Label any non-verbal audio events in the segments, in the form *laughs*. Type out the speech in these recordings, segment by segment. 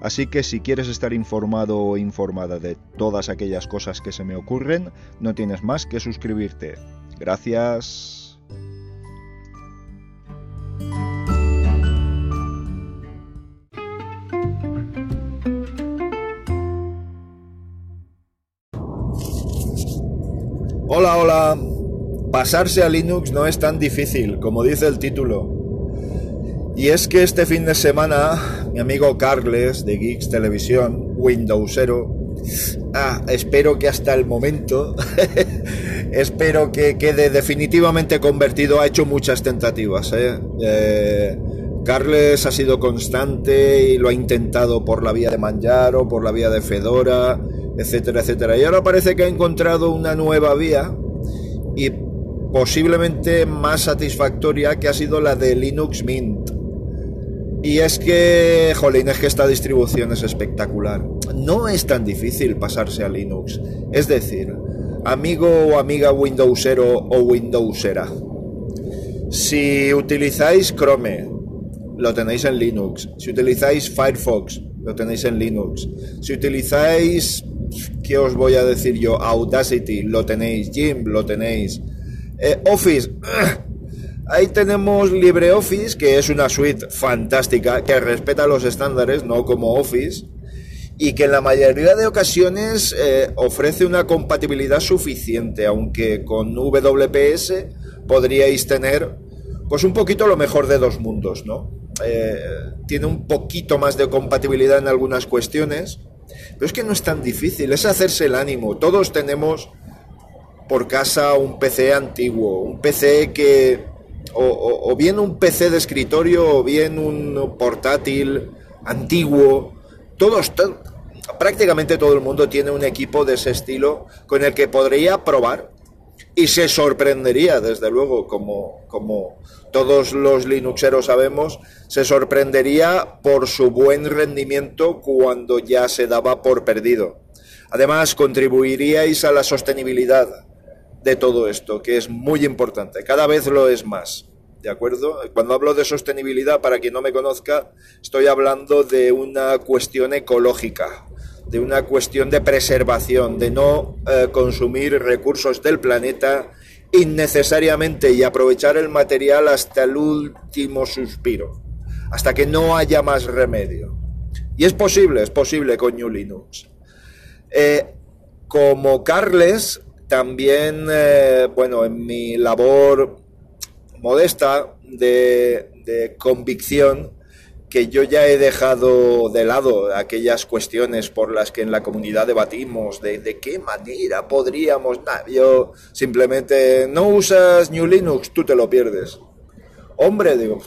Así que si quieres estar informado o informada de todas aquellas cosas que se me ocurren, no tienes más que suscribirte. Gracias. Hola, hola. Pasarse a Linux no es tan difícil, como dice el título. Y es que este fin de semana, mi amigo Carles de Geeks Televisión, Windowsero, ah, espero que hasta el momento *laughs* espero que quede definitivamente convertido. Ha hecho muchas tentativas. ¿eh? ¿eh? Carles ha sido constante y lo ha intentado por la vía de Manjaro, por la vía de Fedora, etcétera, etcétera. Y ahora parece que ha encontrado una nueva vía y posiblemente más satisfactoria que ha sido la de Linux Mint. Y es que, jolín, es que esta distribución es espectacular. No es tan difícil pasarse a Linux. Es decir, amigo o amiga Windowsero o Windowsera. Si utilizáis Chrome, lo tenéis en Linux. Si utilizáis Firefox, lo tenéis en Linux. Si utilizáis, ¿qué os voy a decir yo? Audacity, lo tenéis. Jim, lo tenéis. Eh, Office, *clears throat* ahí tenemos LibreOffice, que es una suite fantástica, que respeta los estándares, no como Office y que en la mayoría de ocasiones eh, ofrece una compatibilidad suficiente, aunque con WPS podríais tener pues un poquito lo mejor de dos mundos, ¿no? Eh, tiene un poquito más de compatibilidad en algunas cuestiones, pero es que no es tan difícil, es hacerse el ánimo. Todos tenemos por casa un PC antiguo, un PC que, o bien un PC de escritorio, o bien un portátil antiguo, todos, prácticamente todo el mundo tiene un equipo de ese estilo con el que podría probar y se sorprendería, desde luego, como, como todos los Linuxeros sabemos, se sorprendería por su buen rendimiento cuando ya se daba por perdido. Además, contribuiríais a la sostenibilidad de todo esto, que es muy importante, cada vez lo es más. ¿De acuerdo? Cuando hablo de sostenibilidad, para quien no me conozca, estoy hablando de una cuestión ecológica, de una cuestión de preservación, de no eh, consumir recursos del planeta innecesariamente y aprovechar el material hasta el último suspiro, hasta que no haya más remedio. Y es posible, es posible con New Linux. Eh, como Carles, también, eh, bueno, en mi labor modesta de, convicción que yo ya he dejado de lado aquellas cuestiones por las que en la comunidad debatimos de, qué manera podríamos... yo simplemente no usas New Linux, tú te lo pierdes. Hombre, digo,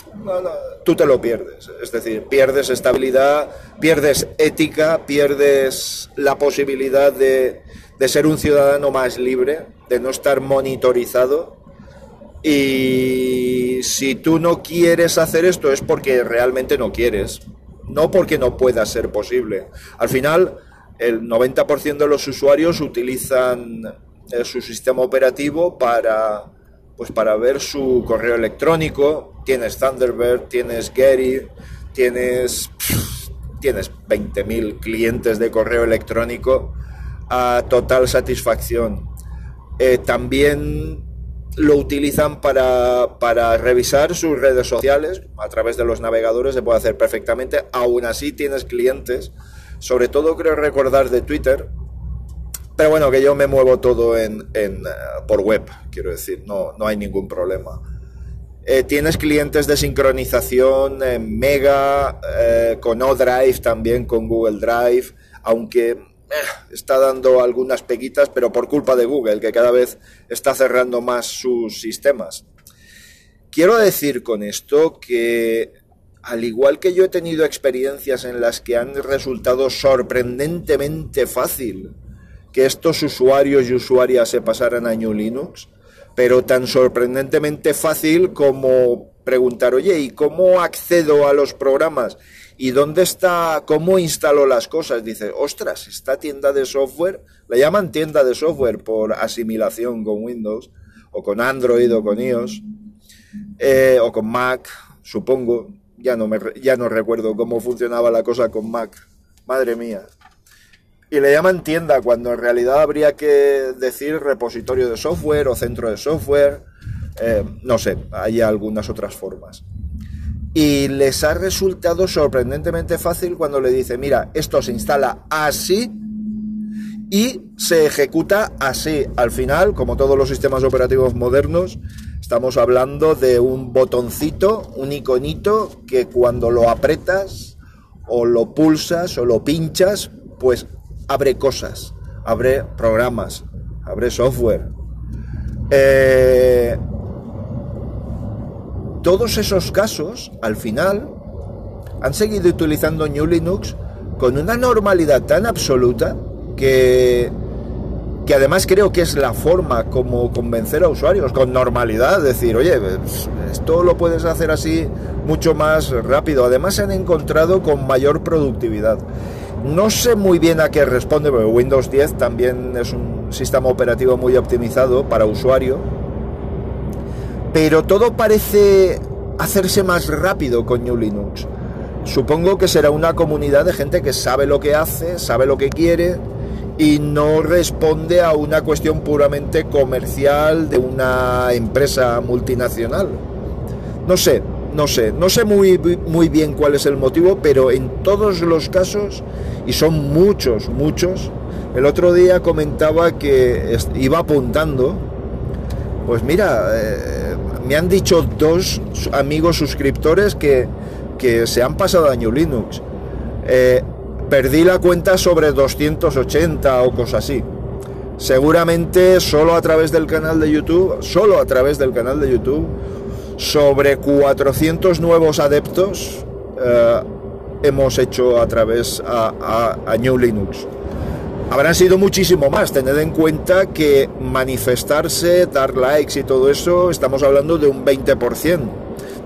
tú te lo pierdes. Es decir, pierdes estabilidad, pierdes ética, pierdes la posibilidad de, de ser un ciudadano más libre, de no estar monitorizado y si tú no quieres hacer esto es porque realmente no quieres, no porque no pueda ser posible. Al final, el 90% de los usuarios utilizan eh, su sistema operativo para, pues para ver su correo electrónico. Tienes Thunderbird, tienes Gary, tienes, tienes 20.000 clientes de correo electrónico a total satisfacción. Eh, también lo utilizan para, revisar sus redes sociales a través de los navegadores, se puede hacer perfectamente. Aún así tienes clientes, sobre todo creo recordar de Twitter, pero bueno, que yo me muevo todo en, eh, por web, quiero decir, no, no hay ningún problema. Eh, tienes clientes de sincronización en Mega, eh, con ODrive también, con Google Drive, aunque está dando algunas peguitas, pero por culpa de Google, que cada vez está cerrando más sus sistemas. Quiero decir con esto que, al igual que yo he tenido experiencias en las que han resultado sorprendentemente fácil que estos usuarios y usuarias se pasaran a New Linux, pero tan sorprendentemente fácil como preguntar, oye, ¿y cómo accedo a los programas? ¿Y dónde está, cómo instalo las cosas? Dice, ostras, esta tienda de software, la llaman tienda de software por asimilación con Windows, o con Android, o con iOS, eh, o con Mac, supongo, ya no, me, ya no recuerdo cómo funcionaba la cosa con Mac, madre mía. Y le llaman tienda cuando en realidad habría que decir repositorio de software o centro de software, eh, no sé, hay algunas otras formas. Y les ha resultado sorprendentemente fácil cuando le dice, mira, esto se instala así y se ejecuta así. Al final, como todos los sistemas operativos modernos, estamos hablando de un botoncito, un iconito que cuando lo apretas o lo pulsas o lo pinchas, pues abre cosas, abre programas, abre software. Eh, todos esos casos, al final, han seguido utilizando New Linux con una normalidad tan absoluta que, que además creo que es la forma como convencer a usuarios, con normalidad, decir, oye, pues, esto lo puedes hacer así mucho más rápido. Además se han encontrado con mayor productividad. No sé muy bien a qué responde, porque Windows 10 también es un sistema operativo muy optimizado para usuario pero todo parece hacerse más rápido con New Linux. Supongo que será una comunidad de gente que sabe lo que hace, sabe lo que quiere y no responde a una cuestión puramente comercial de una empresa multinacional. No sé, no sé, no sé muy, muy bien cuál es el motivo, pero en todos los casos, y son muchos, muchos, el otro día comentaba que iba apuntando, pues mira, eh, me han dicho dos amigos suscriptores que, se han pasado a New Linux. Eh, perdí la cuenta sobre 280 o cosas así. Seguramente solo a través del canal de YouTube, solo a través del canal de YouTube, sobre 400 nuevos adeptos eh, hemos hecho a través a, a New Linux. Habrán sido muchísimo más, tened en cuenta que manifestarse, dar likes y todo eso, estamos hablando de un 20%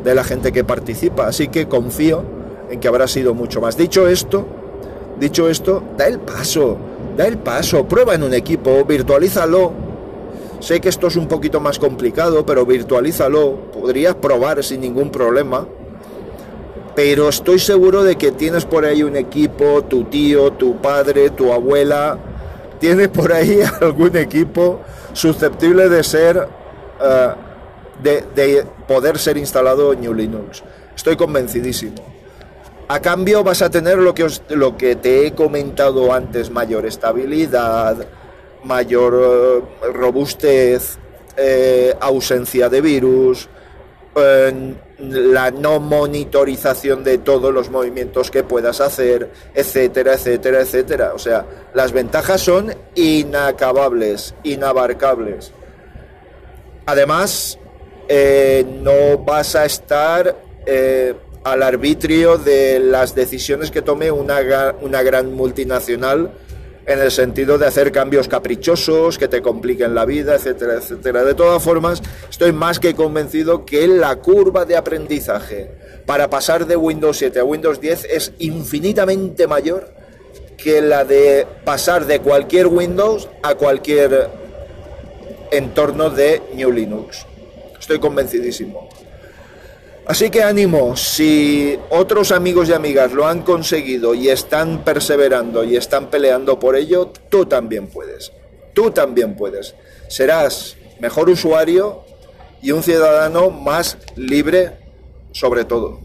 de la gente que participa, así que confío en que habrá sido mucho más. Dicho esto, dicho esto, da el paso, da el paso, prueba en un equipo, virtualízalo. Sé que esto es un poquito más complicado, pero virtualízalo, podrías probar sin ningún problema pero estoy seguro de que tienes por ahí un equipo, tu tío, tu padre, tu abuela, tienes por ahí *laughs* algún equipo susceptible de ser, eh, de, poder ser instalado en New Linux. Estoy convencidísimo. A cambio vas a tener lo que, lo que te he comentado antes, mayor estabilidad, mayor eh, robustez, eh, ausencia de virus, la no monitorización de todos los movimientos que puedas hacer, etcétera, etcétera, etcétera. O sea, las ventajas son inacabables, inabarcables. Además, eh, no vas a estar eh, al arbitrio de las decisiones que tome una, una gran multinacional en el sentido de hacer cambios caprichosos que te compliquen la vida, etcétera, etcétera. De todas formas, estoy más que convencido que la curva de aprendizaje para pasar de Windows 7 a Windows 10 es infinitamente mayor que la de pasar de cualquier Windows a cualquier entorno de New Linux. Estoy convencidísimo. Así que ánimo, si otros amigos y amigas lo han conseguido y están perseverando y están peleando por ello, tú también puedes. Tú también puedes. Serás mejor usuario y un ciudadano más libre sobre todo.